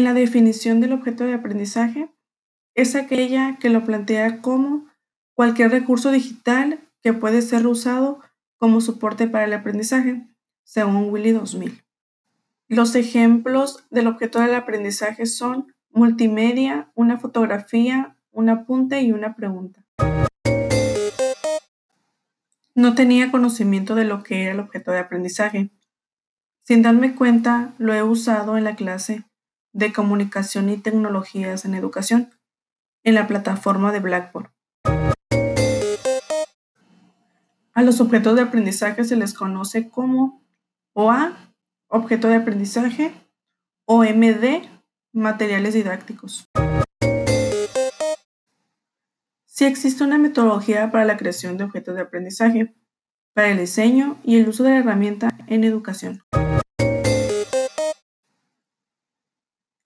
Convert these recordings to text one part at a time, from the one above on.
En la definición del objeto de aprendizaje es aquella que lo plantea como cualquier recurso digital que puede ser usado como soporte para el aprendizaje, según Willy 2000. Los ejemplos del objeto del aprendizaje son multimedia, una fotografía, un apunte y una pregunta. No tenía conocimiento de lo que era el objeto de aprendizaje. Sin darme cuenta, lo he usado en la clase de comunicación y tecnologías en educación, en la plataforma de Blackboard. A los objetos de aprendizaje se les conoce como OA, objeto de aprendizaje, o MD, materiales didácticos. Si existe una metodología para la creación de objetos de aprendizaje, para el diseño y el uso de la herramienta en educación.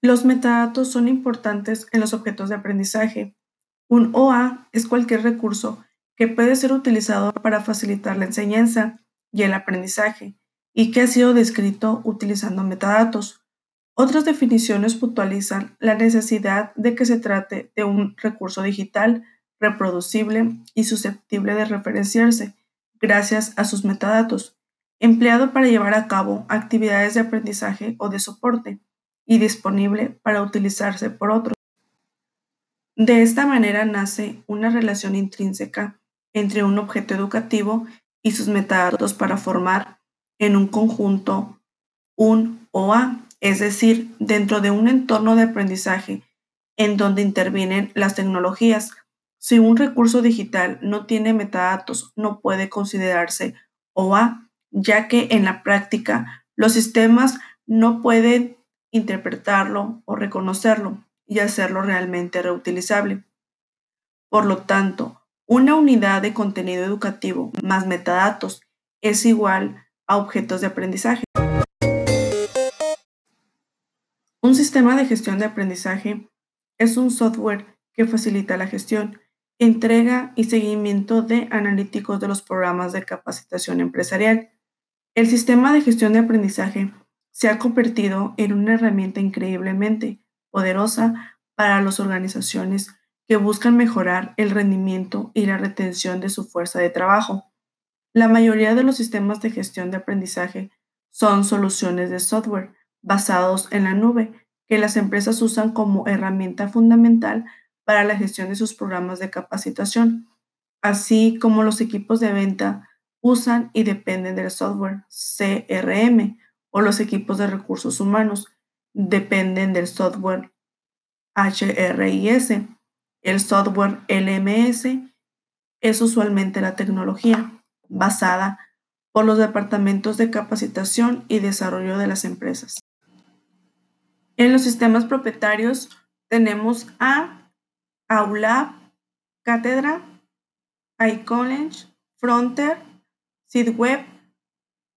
Los metadatos son importantes en los objetos de aprendizaje. Un OA es cualquier recurso que puede ser utilizado para facilitar la enseñanza y el aprendizaje y que ha sido descrito utilizando metadatos. Otras definiciones puntualizan la necesidad de que se trate de un recurso digital, reproducible y susceptible de referenciarse gracias a sus metadatos, empleado para llevar a cabo actividades de aprendizaje o de soporte y disponible para utilizarse por otros. De esta manera nace una relación intrínseca entre un objeto educativo y sus metadatos para formar en un conjunto un OA, es decir, dentro de un entorno de aprendizaje en donde intervienen las tecnologías. Si un recurso digital no tiene metadatos, no puede considerarse OA, ya que en la práctica los sistemas no pueden interpretarlo o reconocerlo y hacerlo realmente reutilizable. Por lo tanto, una unidad de contenido educativo más metadatos es igual a objetos de aprendizaje. Un sistema de gestión de aprendizaje es un software que facilita la gestión, entrega y seguimiento de analíticos de los programas de capacitación empresarial. El sistema de gestión de aprendizaje se ha convertido en una herramienta increíblemente poderosa para las organizaciones que buscan mejorar el rendimiento y la retención de su fuerza de trabajo. La mayoría de los sistemas de gestión de aprendizaje son soluciones de software basados en la nube que las empresas usan como herramienta fundamental para la gestión de sus programas de capacitación, así como los equipos de venta usan y dependen del software CRM o los equipos de recursos humanos dependen del software HRIS. El software LMS es usualmente la tecnología basada por los departamentos de capacitación y desarrollo de las empresas. En los sistemas propietarios tenemos a Aula, Cátedra, iCollege, Fronter, SeedWeb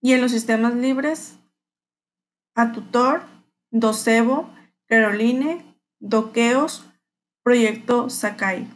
y en los sistemas libres a Tutor, Docebo, Caroline, Doqueos, Proyecto Sakai.